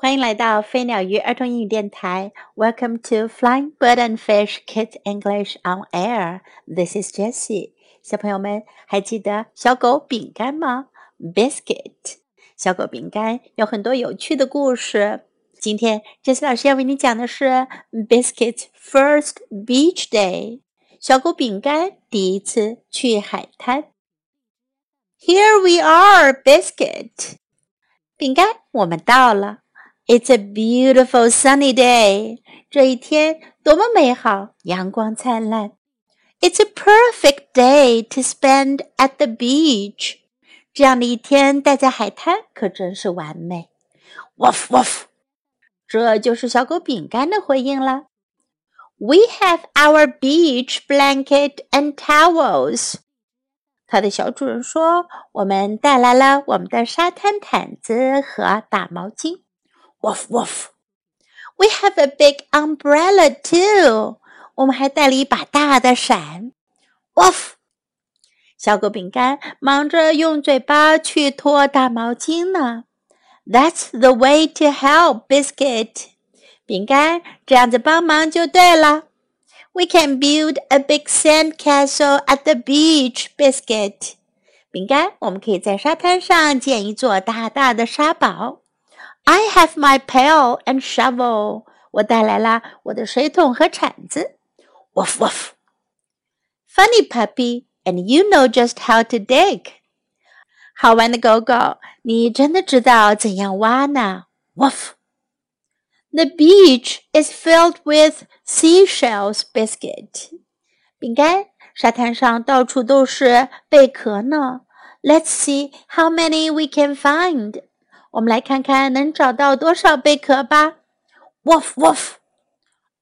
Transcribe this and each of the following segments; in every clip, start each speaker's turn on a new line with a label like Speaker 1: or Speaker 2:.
Speaker 1: 欢迎来到飞鸟鱼儿童英语电台。Welcome to Flying Bird and Fish Kids English on Air. This is Jessie. 小朋友们还记得小狗饼干吗？Biscuit。小狗饼干有很多有趣的故事。今天 Jessie 老师要为你讲的是 Biscuit's first beach day。小狗饼干第一次去海滩。Here we are, Biscuit。饼干，我们到了。 It's a beautiful sunny day. 这一天多么美好，阳光灿烂。It's a perfect day to spend at the beach. 这样的一天待在海滩可真是完美。Woof woof，这就是小狗饼干的回应了。We have our beach blanket and towels. 它的小主人说：“我们带来了我们的沙滩毯子和大毛巾。” Woof woof. We have a big umbrella too. 我们还带了一把大的伞。Woof. 小狗饼干忙着用嘴巴去拖大毛巾呢。That's the way to help, Biscuit. 饼干这样子帮忙就对了。We can build a big sand castle at the beach, Biscuit. 饼干，我们可以在沙滩上建一座大大的沙堡。 I have my pail and shovel. 我带来了我的水桶和铲子。Woof woof. Funny puppy, and you know just how to dig. 好玩的狗狗，你真的知道怎样挖呢？Woof. The beach is filled with seashells, biscuit. 饼干，沙滩上到处都是贝壳呢。Let's see how many we can find. 我们来看看能找到多少贝壳吧。Woof woof.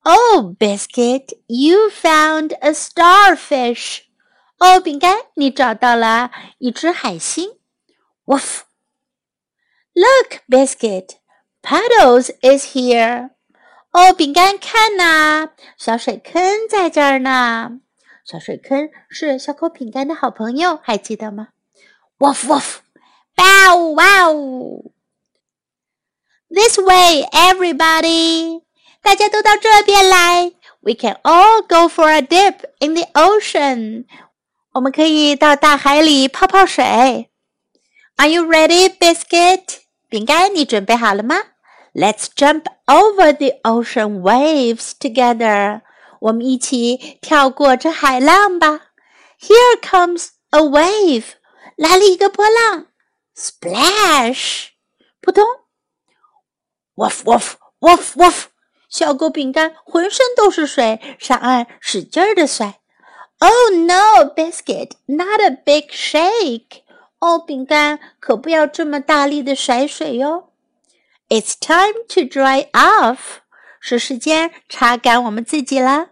Speaker 1: Oh, Biscuit, you found a starfish. 哦，饼干，你找到了一只海星。Woof. Look, Biscuit, Puddles is here. 哦，饼干，看呐，小水坑在这儿呢。小水坑是小口饼干的好朋友，还记得吗？Woof woof. Bow wow. This way, everybody! 大家都到这边来。We can all go for a dip in the ocean. 我们可以到大海里泡泡水。Are you ready, Biscuit? 饼干，你准备好了吗？Let's jump over the ocean waves together. 我们一起跳过这海浪吧。Here comes a wave. 来了一个波浪。Splash! 扑通。 Woof woof woof woof！小狗饼干浑身都是水，上岸使劲儿的甩。Oh no, biscuit! Not a big shake! 哦，饼干可不要这么大力的甩水哟。It's time to dry off！是时间擦干我们自己了。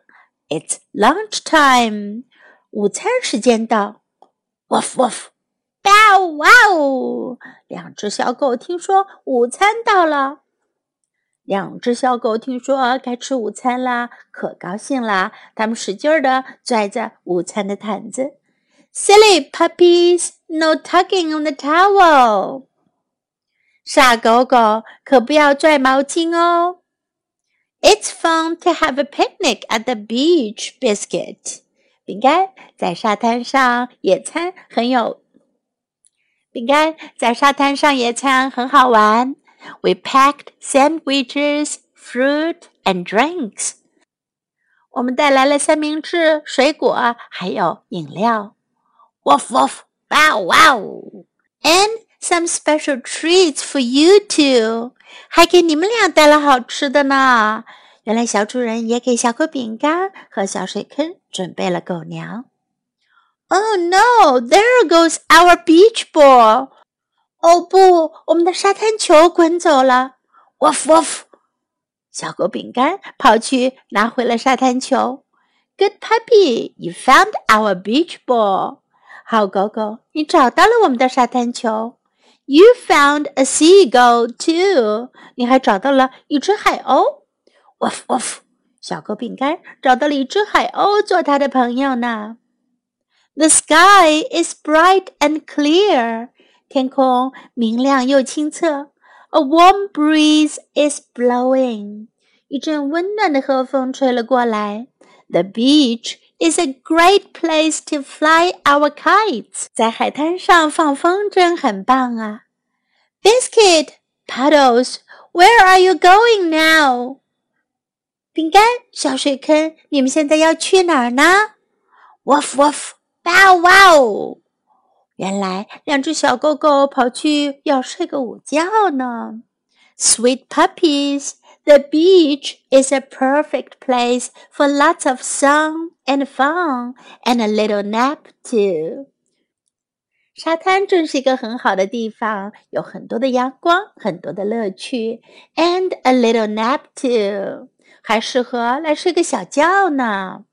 Speaker 1: It's lunch time！午餐时间到。Woof woof! Bow wow！两只小狗听说午餐到了。两只小狗听说该吃午餐啦，可高兴啦！它们使劲儿地拽着午餐的毯子。Silly puppies, no tugging on the towel。傻狗狗，可不要拽毛巾哦。It's fun to have a picnic at the beach, biscuit。饼干在沙滩上野餐很有。饼干在沙滩上野餐很好玩。We packed sandwiches, fruit, and drinks. 我们带来了三明治、水果，还有饮料。Woof woof, wow wow, and some special treats for you two. 还给你们俩带了好吃的呢。原来小主人也给小狗饼干和小水坑准备了狗粮。Oh no! There goes our beach ball. 哦不，我们的沙滩球滚走了！Woof woof，小狗饼干跑去拿回了沙滩球。Good puppy, you found our beach ball。好狗狗，你找到了我们的沙滩球。You found a seagull too。你还找到了一只海鸥。Woof woof，小狗饼干找到了一只海鸥做它的朋友呢。The sky is bright and clear。天空明亮又清澈。A warm breeze is blowing. 一阵温暖的和风吹了过来。The beach is a great place to fly our kites. 在海滩上放风筝很棒啊。Biscuit, Puddles, where are you going now? 饼干，小水坑，你们现在要去哪儿呢？Woof woof, bow wow. 原来两只小狗狗跑去要睡个午觉呢。Sweet puppies, the beach is a perfect place for lots of sun and fun and a little nap too. 沙滩真是一个很好的地方，有很多的阳光，很多的乐趣，and a little nap too，还适合来睡个小觉呢。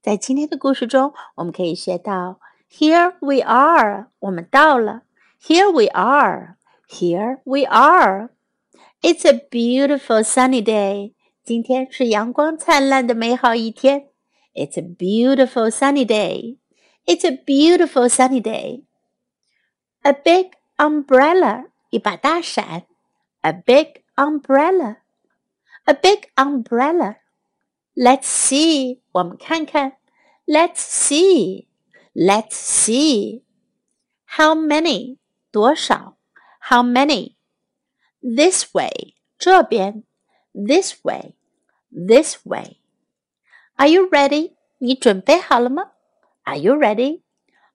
Speaker 1: 在今天的故事中，我们可以学到。Here we are，我们到了。Here we are，Here we are。It's a beautiful sunny day。今天是阳光灿烂的美好一天。It's a beautiful sunny day。It's a beautiful sunny day. A big umbrella，一把大伞。A big umbrella。A big umbrella。Let's see，我们看看。Let's see。 Let's see. How many? 多少? How many? This way. 这边. This way. This way. Are you ready? 你准备好了吗? Are you ready?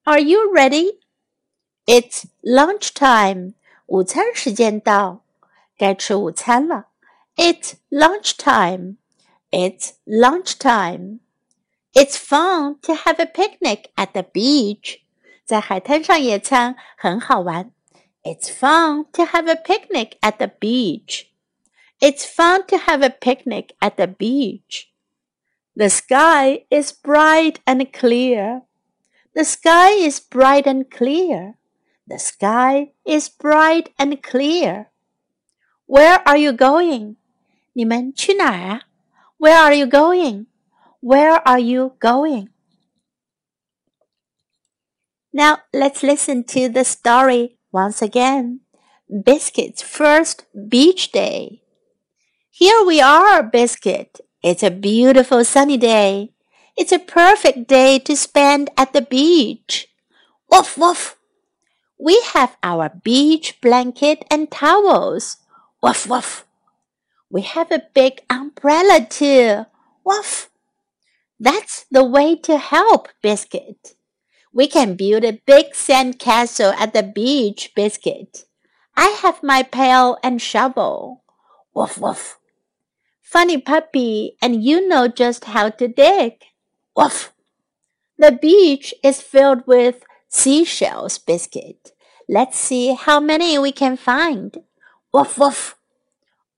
Speaker 1: Are you ready? It's lunch time. 午餐时间到，该吃午餐了。It's lunch time. It's lunch time. It's fun to have a picnic at the beach. 在海滩上野餐很好玩。It's fun to have a picnic at the beach. It's fun to have a picnic at the beach. The sky is bright and clear. The sky is bright and clear. The sky is bright and clear. Where are you going? 你们去哪儿啊？Where are you going? Where are you going? Now let's listen to the story once again. Biscuit's first beach day. Here we are, Biscuit. It's a beautiful sunny day. It's a perfect day to spend at the beach. Woof woof. We have our beach blanket and towels. Woof woof. We have a big umbrella too. Woof. That's the way to help, Biscuit. We can build a big sand castle at the beach, Biscuit. I have my pail and shovel. Woof woof. Funny puppy, and you know just how to dig. Woof. The beach is filled with seashells, Biscuit. Let's see how many we can find. Woof woof.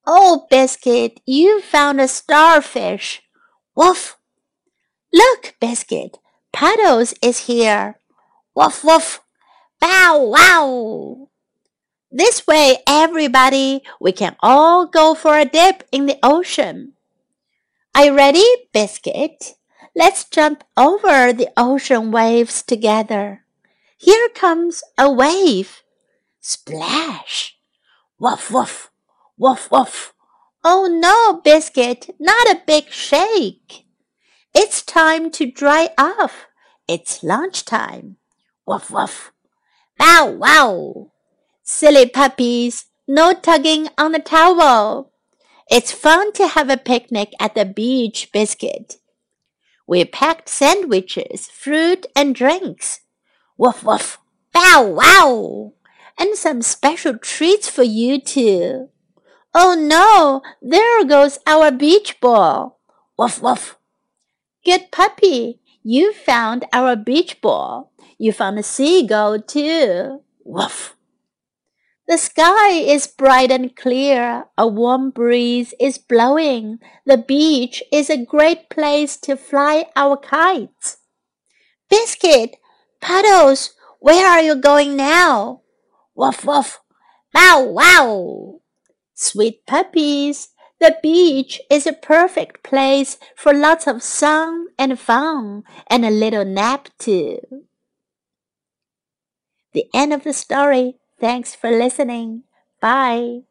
Speaker 1: Oh, Biscuit, you found a starfish. Woof. Look, Biscuit, Puddles is here. Woof woof. Bow wow. This way, everybody, we can all go for a dip in the ocean. Are you ready, Biscuit? Let's jump over the ocean waves together. Here comes a wave. Splash. Woof woof. Woof woof. Oh no, Biscuit, not a big shake. It's time to dry off. It's lunchtime. Woof woof. Bow wow. Silly puppies, no tugging on the towel. It's fun to have a picnic at the beach, Biscuit. We packed sandwiches, fruit, and drinks. Woof woof. Bow wow. And some special treats for you too. Oh no, there goes our beach ball. Woof woof. Good puppy, you found our beach ball. You found a seagull too. Woof. The sky is bright and clear. A warm breeze is blowing. The beach is a great place to fly our kites. Biscuit, Puddles, where are you going now? Woof woof. Bow wow. Sweet puppies, the beach is a perfect place for lots of sun and fun and a little nap too. The end of the story. Thanks for listening. Bye.